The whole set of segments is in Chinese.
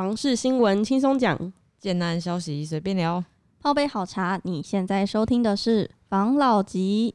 房事新闻轻松讲，简单消息随便聊。泡杯好茶，你现在收听的是房老吉。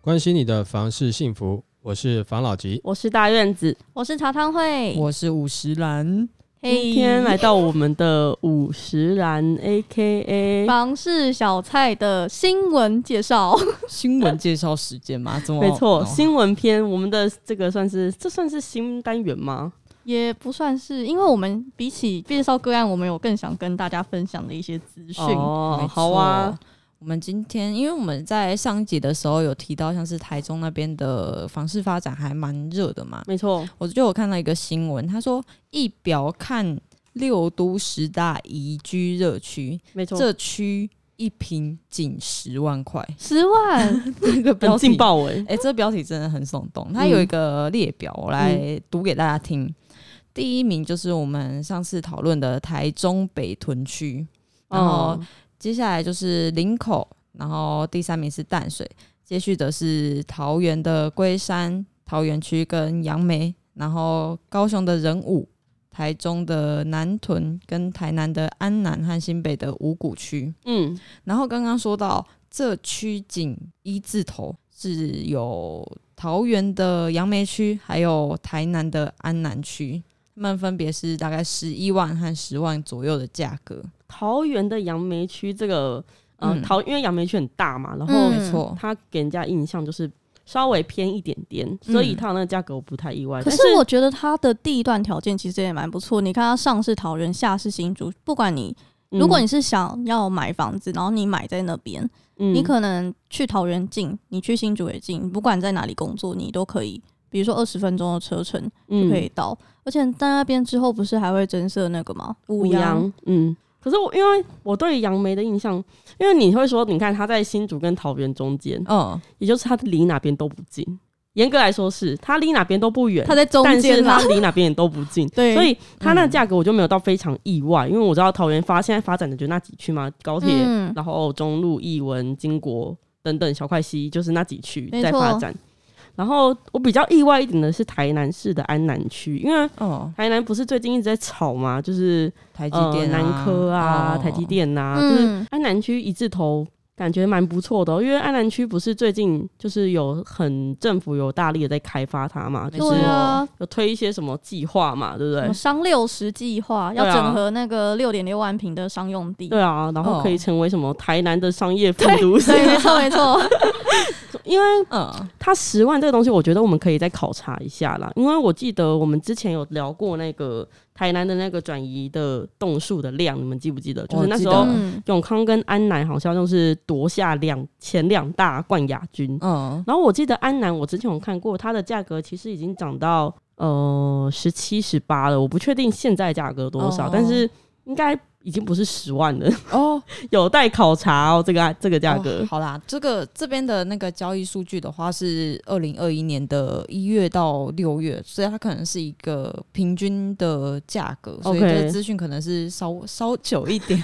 关心你的房事幸福，我是房老吉。我是大院子，我是茶汤会，我是五十岚，今天来到我们的五十岚 A K A 房事小菜的新闻介绍。新闻介绍时间吗？怎么？没错，哦新闻篇，我们的这个算是这算是新单元吗？也不算是，因为我们比起介绍个案，我们有更想跟大家分享的一些资讯。哦，好啊错。我们今天，因为我们在上一集的时候有提到，像是台中那边的房市发展还蛮热的嘛，没错，我就有看到一个新闻，他说一表看六都十大宜居热区，没错，这区一平仅十万块，十万，这个标很题劲爆哎，哎、这标题真的很耸动。它有一个列表，我来读给大家听。第一名就是我们上次讨论的台中北屯区，然后哦，接下来就是林口，然后第三名是淡水，接续的是桃园的龟山、桃园区跟杨梅，然后高雄的仁武、台中的南屯跟台南的安南和新北的五股区。嗯，然后刚刚说到这区仅一字头是有桃园的杨梅区，还有台南的安南区，他们分别是大概十一万和十万左右的价格。桃园的杨梅区这个，呃，嗯桃因为杨梅区很大嘛，然后嗯没错，它给人家印象就是稍微偏一点点，所以它的那个价格我不太意外。可但是我觉得它的地段条件其实也蛮不错。你看它上是桃园，下是新竹，不管你嗯如果你是想要买房子，然后你买在那边，嗯你可能去桃园近，你去新竹也近，不管在哪里工作，你都可以。比如说二十分钟的车程就嗯可以到，而且在那边之后不是还会增设那个吗？五五羊羊，嗯。可是我因为我对杨梅的印象，因为你会说，你看它在新竹跟桃园中间，嗯，也就是它离哪边都不近。严格来说是它离哪边都不远，它在中但是它。离哪边也都不近。对所以它那价格我就没有到非常意外，因为我知道桃园发现在发展的就那几区嘛，高铁，嗯然后中路、艺文、金国等等小块西，就是那几区在发展。然后我比较意外一点的是台南市的安南区，因为哦，台南不是最近一直在吵嘛，就是台积电、南科啊、哦。台积，电呐、就是嗯，安南区一字头，感觉蛮不错的哦、因为安南区不是最近就是有很政府有大力的在开发它嘛，就是对啊，有推一些什么计划嘛，对不对？商六十计划要整合那个六点六万平的商用地。对啊，然后可以哦。成为什么台南的商业副都市，对，没错没错。因为嗯，它十万这个东西，我觉得我们可以再考察一下啦。因为我记得我们之前有聊过那个台南的那个转移的栋数的量，你们记不记得？就是那时候永康跟安南好像就是夺下两前两大冠亚军。嗯，然后我记得安南，我之前有看过，它的价格其实已经涨到呃十七、十八了，我不确定现在价格多少，哦但是应该已经不是十万了，哦，有待考察哦。这个这个价格哦，好啦，这个这边的那个交易数据的话是二零二一年的一月到六月，所以它可能是一个平均的价格，所以这个资讯可能是稍稍久一点，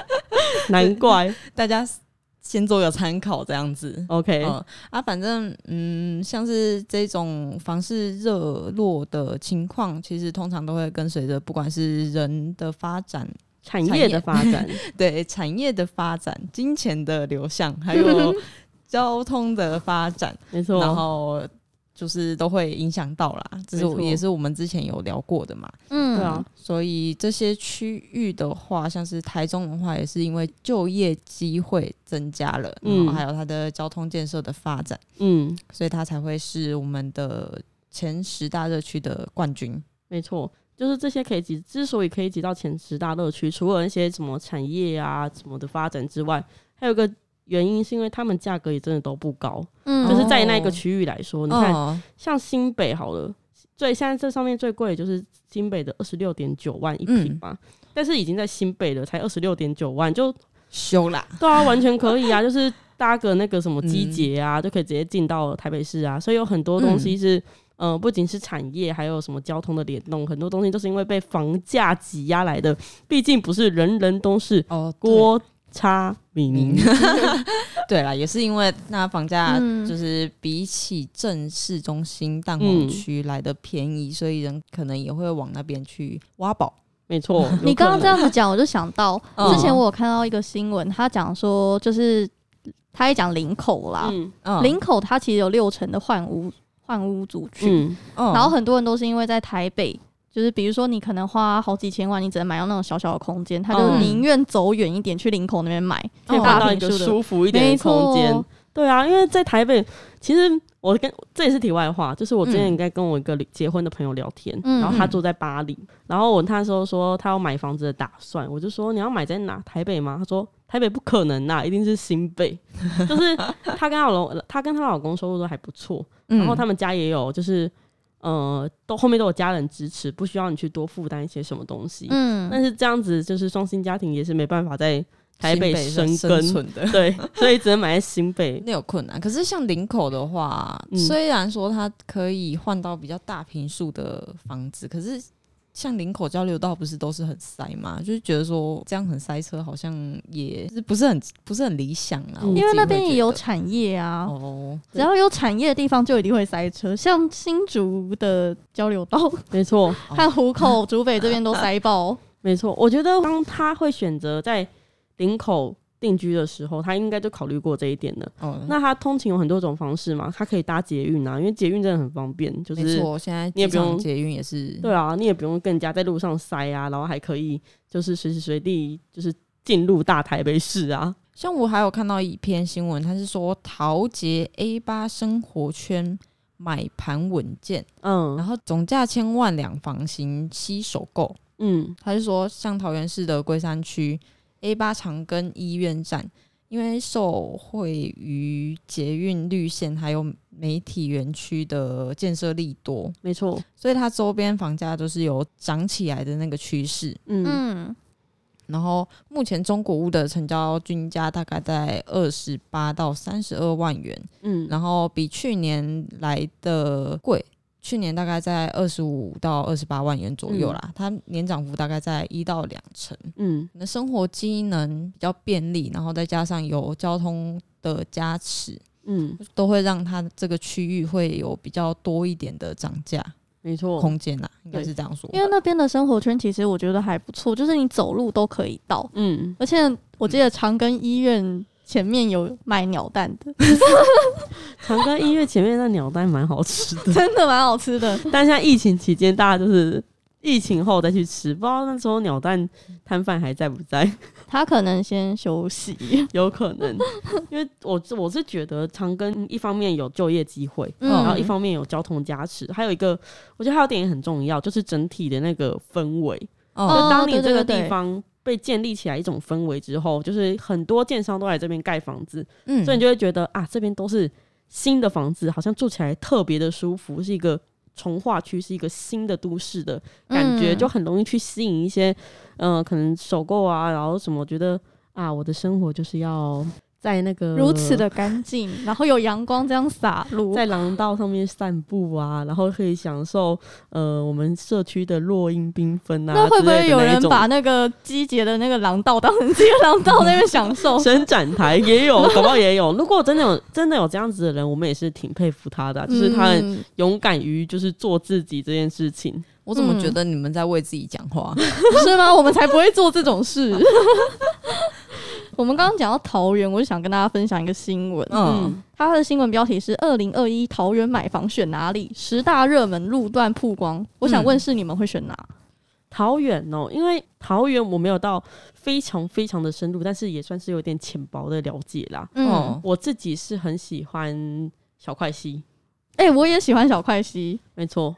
难怪。大家先做个参考这样子。OK，、嗯啊，反正嗯，像是这种房市热络的情况，其实通常都会跟随着不管是人的发展，产业的发展，对产业的发展、金钱的流向，还有 交通的发展，没错。然后就是都会影响到啦。这是也是我们之前有聊过的嘛。嗯，对啊，所以这些区域的话，像是台中的话，也是因为就业机会增加了，然后嗯还有它的交通建设的发展，嗯，所以它才会是我们的前十大热区的冠军。没错。就是这些可以挤，之所以可以挤到前十大乐区，除了那些什么产业啊什么的发展之外，还有个原因是因为他们价格也真的都不高。嗯，就是在那个区域来说，你看哦像新北好了，最现在这上面最贵的就是新北的二十六点九万一平嘛，但是已经在新北了，才二十六点九万，就修啦，对啊，完全可以啊，就是搭个那个什么 机捷啊，就可以直接进到台北市啊，所以有很多东西是。呃，不仅是产业，还有什么交通的联动，很多东西都是因为被房价挤压来的。毕竟不是人人都是哦，对锅叉名。对啦，也是因为那房价嗯就是比起正市中心蛋嗯黄区来的便宜，所以人可能也会往那边去挖宝。没错，你刚刚这样子讲，我就想到嗯之前我有看到一个新闻，他讲说就是他也讲林口啦，嗯嗯林口它其实有六成的换屋换屋族群，嗯嗯然后很多人都是因为在台北。就是比如说，你可能花好几千万，你只能买到那种小小的空间，他就嗯宁愿走远一点去林口那边买，可以达到一个舒服一点的空间。对啊，因为在台北，其实我跟这也是题外话，就是我之前嗯应该跟我一个结婚的朋友聊天，嗯然后他住在巴黎，然后我那时候说他要买房子的打算，我就说你要买在哪？台北吗？他说台北不可能呐、一定是新北。就是她跟她老公，她跟她老公收入都还不错，嗯然后他们家也有就是。呃，都后面都有家人支持，不需要你去多负担一些什么东西。嗯，但是这样子就是双薪家庭也是没办法在台北生生根，存的。对，所以只能买在新北。那有困难，可是像林口的话，嗯虽然说它可以换到比较大平数的房子，可是像林口交流道不是都是很塞嘛？就是觉得说这样很塞车，好像也是不是很不是很理想啊。因为那边也有产业啊，哦，只要有产业的地方就一定会塞车，像新竹的交流道 没错，和湖口、竹北这边都塞爆。没错。我觉得当他会选择在林口定居的时候，他应该就考虑过这一点了。哦，那他通勤有很多种方式嘛，他可以搭捷运啊，因为捷运真的很方便，就是现在你也不用捷运也是对啊，你也不用更加在路上塞啊，然后还可以就是随时随地就是进入大台北市啊。像我还有看到一篇新闻，他是说桃捷 A 八生活圈买盘稳健，嗯然嗯后总价千万两房型吸首购。嗯他是说，像桃园市的龟山区 A 八长庚医院站，因为受惠于捷运绿线还有媒体园区的建设力多，没错，所以它周边房价都是有涨起来的那个趋势。嗯嗯，然后目前中古屋的成交均价大概在二十八到三十二万元，嗯，然后比去年来的贵。去年大概在二十五到二十八万元左右啦，它年涨幅大概在一到两成。嗯。可能生活机能比较便利，然后再加上有交通的加持，嗯，都会让它这个区域会有比较多一点的涨价没错，空间啦，应该是这样说。因为那边的生活圈其实我觉得还不错，就是你走路都可以到，嗯，而且我记得长庚医院前面有卖鸟蛋的，长庚医院前面那鸟蛋蛮好吃的，真的蛮好吃的。但现在疫情期间，大家就是疫情后再去吃，不知道那时候鸟蛋摊贩还在不在，他可能先休息，有可能，因为我我是觉得长庚一方面有就业机会，嗯。然后一方面有交通加持，还有一个我觉得还有点也很重要，就是整体的那个氛围。哦，就当你这个地方被建立起来一种氛围之后，就是很多建商都来这边盖房子，嗯。所以你就会觉得啊，这边都是新的房子，好像住起来特别的舒服，是一个从化区，是一个新的都市的感觉，嗯。就很容易去吸引一些，嗯、可能首购啊，然后什么，觉得啊，我的生活就是要在那个如此的干净，然后有阳光这样洒落，在廊道上面散步啊，然后可以享受呃我们社区的落英缤纷啊，那会不会有人把那个季节的那个廊道当成自己的廊道那边享受？伸展台也有，搞不好也有。如果真的有真的有这样子的人，我们也是挺佩服他的啊、就是他很嗯勇敢于就是做自己这件事情。我怎么觉得你们在为自己讲话？是吗？我们才不会做这种事。我们刚刚讲到桃园，我就想跟大家分享一个新闻。嗯嗯，它的新闻标题是“二零二一桃园买房选哪里？十大热门路段曝光”。我想问是你们会选哪？桃园哦，因为桃园我没有到非常非常的深入，但是也算是有点浅薄的了解啦。嗯，哦我自己是很喜欢小块溪，哎、我也喜欢小块溪。没错，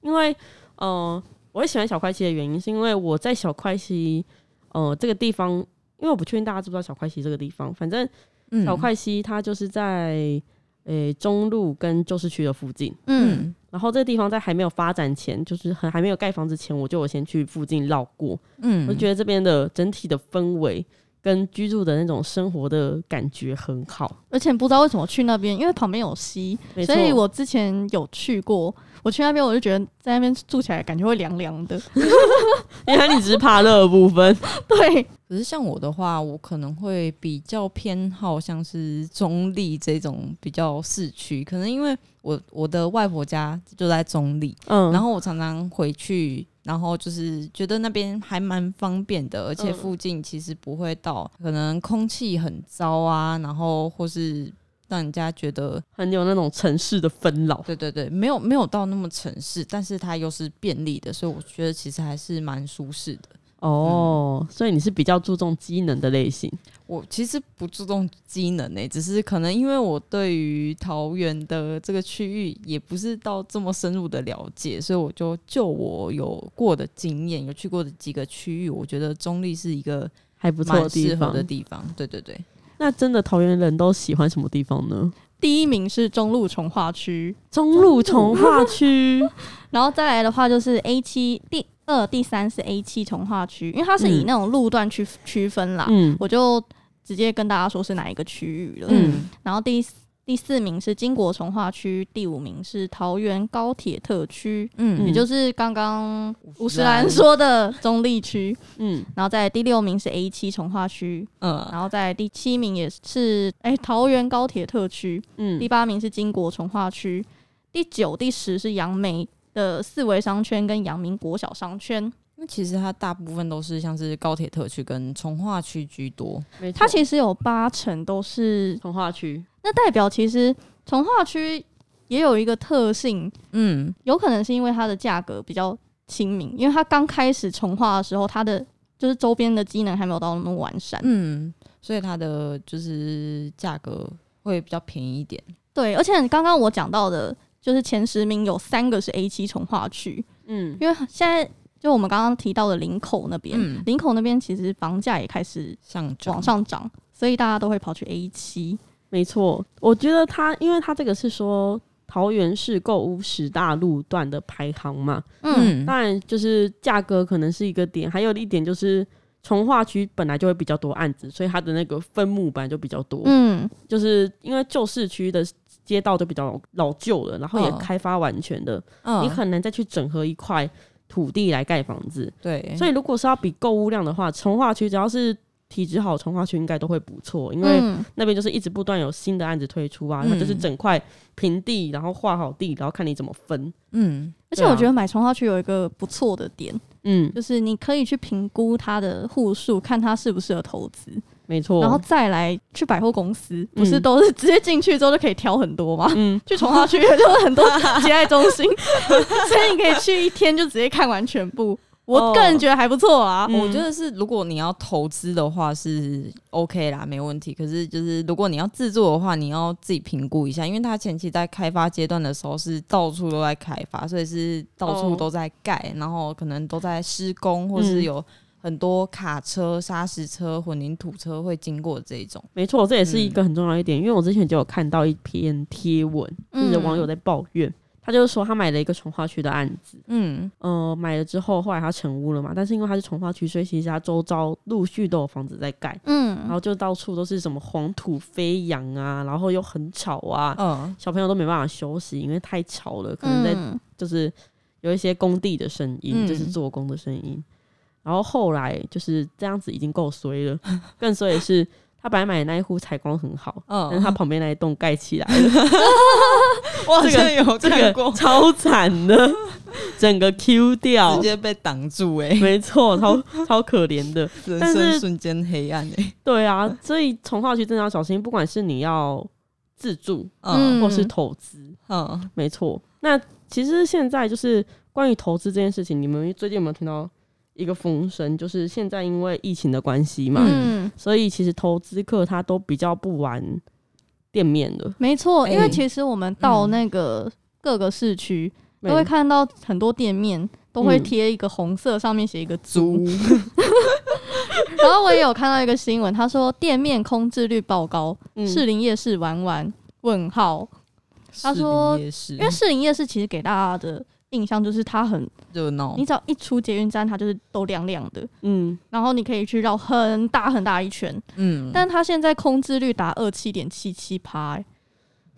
因为呃，我会喜欢小块溪的原因是因为我在小块溪呃这个地方，因为我不确定大家知不知道小块溪这个地方，反正嗯小块溪它就是在诶、中路跟旧市区的附近。嗯嗯然后这个地方在还没有发展前，就是很还没有盖房子前，我就我先去附近绕过。嗯我觉得这边的整体的氛围跟居住的那种生活的感觉很好。而且不知道为什么去那边，因为旁边有溪，所以我之前有去过。我去那边，我就觉得在那边住起来感觉会凉凉的。原来你只是怕热的部分，对，可是像我的话，我可能会比较偏好像是中立这种比较市区，可能因为我我的外婆家就在中立，嗯，然后我常常回去，然后就是觉得那边还蛮方便的，而且嗯附近其实不会到可能空气很糟啊，然后或是让人家觉得很有那种城市的纷扰。对对对，没有没有到那么城市，但是它又是便利的，所以我觉得其实还是蛮舒适的。哦，所以你是比较注重机能的类型。我其实不注重机能诶、只是可能因为我对于桃园的这个区域也不是到这么深入的了解，所以我就就我有过的经验，有去过的几个区域，我觉得中立是一个还不错地方的地方。对对对，那真的桃园人都喜欢什么地方呢？第一名是中路从化区，中路从化区，然后再来的话就是 A 七第二、第三是 A 七从化区，因为它是以嗯。那种路段区区分啦，嗯。我就直接跟大家说是哪一个区域了。嗯。然后第四第四名是金国从化区，第五名是桃园高铁特区，嗯。也就是刚刚五十兰说的中立区。嗯，然后在第六名是 A 七从化区，嗯。然后在第七名也是哎、桃园高铁特区，嗯。第八名是金国从化区，第九、第十是杨梅的四维商圈跟阳明国小商圈。那其实它大部分都是像是高铁特区跟从化区居多。它其实有八成都是，从化区，那代表其实从化区也有一个特性，嗯有可能是因为它的价格比较亲民，因为它刚开始从化的时候，它的就是周边的机能还没有到那么完善。嗯，所以它的就是价格会比较便宜一点。对，而且刚刚我讲到的，就是前十名有三个是 A 七从化区，嗯，因为现在就我们刚刚提到的林口那边，嗯林口那边其实房价也开始上涨往上涨，所以大家都会跑去 A 七。没错。我觉得它，因为它这个是说桃园市购物十大路段的排行嘛，嗯，当然就是价格可能是一个点，还有一点就是从化区本来就会比较多案子，所以它的那个分目本来就比较多。嗯，就是因为旧市区的街道都比较老旧了，然后也嗯。开发完全的，嗯。你很难再去整合一块土地来盖房子。对，所以如果是要比购物量的话，从化区只要是体质好，从化区应该都会不错，因为嗯。那边就是一直不断有新的案子推出啊，嗯。就是整块平地，然后画好地，然后看你怎么分。嗯。而且我觉得买从化区有一个不错的点，嗯，就是你可以去评估它的户数，看它适不适合投资，没错。然后再来去百货公司，不是嗯都是直接进去之后就可以挑很多吗？嗯，去从化区就是很多接待中心，所以你可以去一天就直接看完全部。我个人觉得还不错啊。嗯我觉得是，如果你要投资的话是 OK 啦，没问题。可是就是如果你要自住的话，你要自己评估一下，因为它前期在开发阶段的时候是到处都在开发，所以是到处哦都在盖，然后可能都在施工，或是嗯有很多卡车、砂石车、混凝土车会经过这一种。没错，这也是一嗯个很重要一点，因为我之前就有看到一篇贴文，就是嗯。网友在抱怨，他就是说他买了一个从化区的案子，嗯。呃，买了之后后来他成屋了嘛，但是因为他是从化区，所以其实他周遭陆续都有房子在盖，嗯。然嗯，后就到处都是什么黄土飞扬啊，然后又很吵啊，嗯。小朋友都没办法休息，因为太吵了，可能在嗯。就是有一些工地的声音，嗯。就是做工的声音。然后后来就是这样子已经够衰了，更衰的是他本来买的那一户采光很好，但是嗯，他旁边那一栋盖起来了，我好这个像有这看过。个，超惨的，整个 Q 掉。直，接被挡住哎、没错，超 超可怜的。人生瞬间黑暗哎、对啊，所以从化区真的要小心，不管是你要自住嗯。或是投资，嗯。没错。那其实现在就是关于投资这件事情，你们最近有没有听到一个风声？就是现在因为疫情的关系嘛，嗯，所以其实投资客他都比较不玩店面的，没错，因为哎其实我们到嗯那个各个市区没都会看到很多店面都会嗯。贴一个红色，上面写一个租。然后我也有看到一个新闻，他说店面空置率爆高，嗯。士林夜市玩玩问号。他说因为士林夜市其实给大家的印象就是它很，热闹。你，只要一出捷运站，它就是都亮亮的，嗯，然后你可以去绕很大很大一圈。嗯，但它现在空置率达二七点七七趴，欸。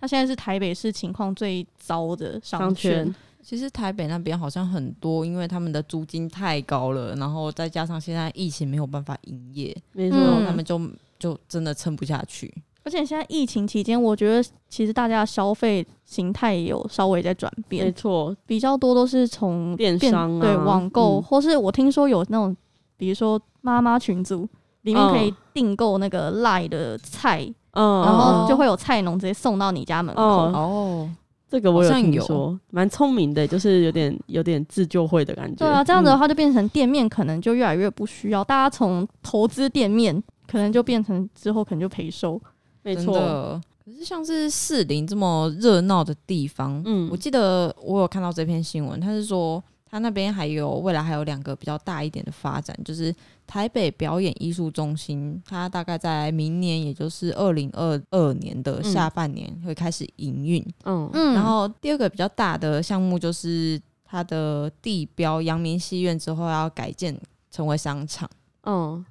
它现在是台北市情况最糟的商商圈。圈。其实台北那边好像很多，因为他们的租金太高了，然后再加上现在疫情没有办法营业，没错，然后嗯他们就就真的撑不下去。而且现在疫情期间，我觉得其实大家的消费形态也有稍微在转变没，错，比较多都是从电商啊对网购，嗯或是我听说有那种，比如说妈妈群组里面可以订购那个赖的菜，嗯，然后嗯就会有菜农直接送到你家门口。哦哦，这个我有听说，蛮聪明的，就是有点有点自救会的感觉。对啊，这样子的嗯话就变成店面可能就越来越不需要，大家从投资店面可能就变成之后可能就赔收。真没错，可是像是士林这么热闹的地方，嗯。我记得我有看到这篇新闻，他是说他那边还有未来还有两个比较大一点的发展，就是台北表演艺术中心，它大概在明年，也就是二零二二年的下半年会开始营运。嗯嗯，然后第二个比较大的项目就是它的地标阳明戏院之后要改建成为商场，嗯，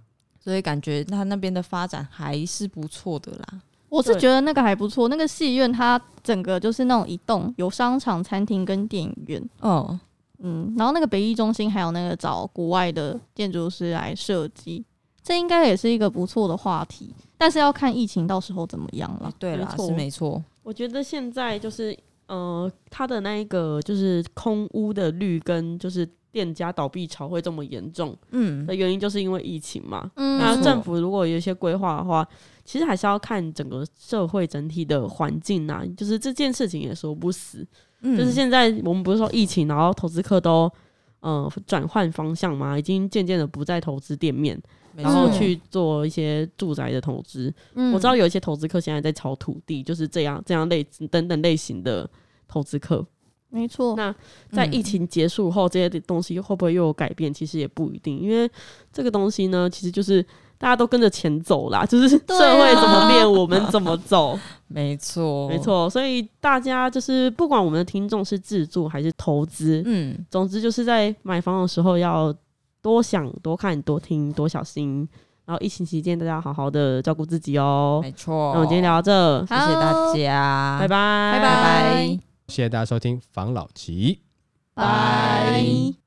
所以感觉他那边的发展还是不错的啦。我是觉得那个还不错，那个戏院它整个就是那种一栋有商场、餐厅跟电影院。哦，嗯，然后那个北艺中心还有那个找国外的建筑师来设计，这应该也是一个不错的话题，但是要看疫情到时候怎么样了。对啦，没错是没错。我觉得现在就是呃，它的那一个就是空屋的率跟就是店家倒闭潮会这么严重嗯的原因，就是因为疫情嘛。嗯那政府如果有一些规划的话，其实还是要看整个社会整体的环境啊，就是这件事情也说不死。嗯就是现在我们不是说疫情，然后投资客都嗯转换方向嘛，已经渐渐的不再投资店面，没然后去做一些住宅的投资。嗯我知道有一些投资客现在在炒土地，就是这样这样类等等类型的投资客。没错，那在疫情结束后，这些东西会不会又有改变？其实也不一定，因为这个东西呢，其实就是大家都跟着钱走啦，就是社会怎么变，我们怎么走。没错，没。错，所以大家就是不管我们的听众是自住还是投资，嗯，总之就是在买房的时候要多想、多看、多听、多小心。然后疫情期间，大家好好的照顾自己哦。没错。那我们今天聊到这，谢谢大家，拜拜，拜拜拜。谢谢大家收听防老吉。拜。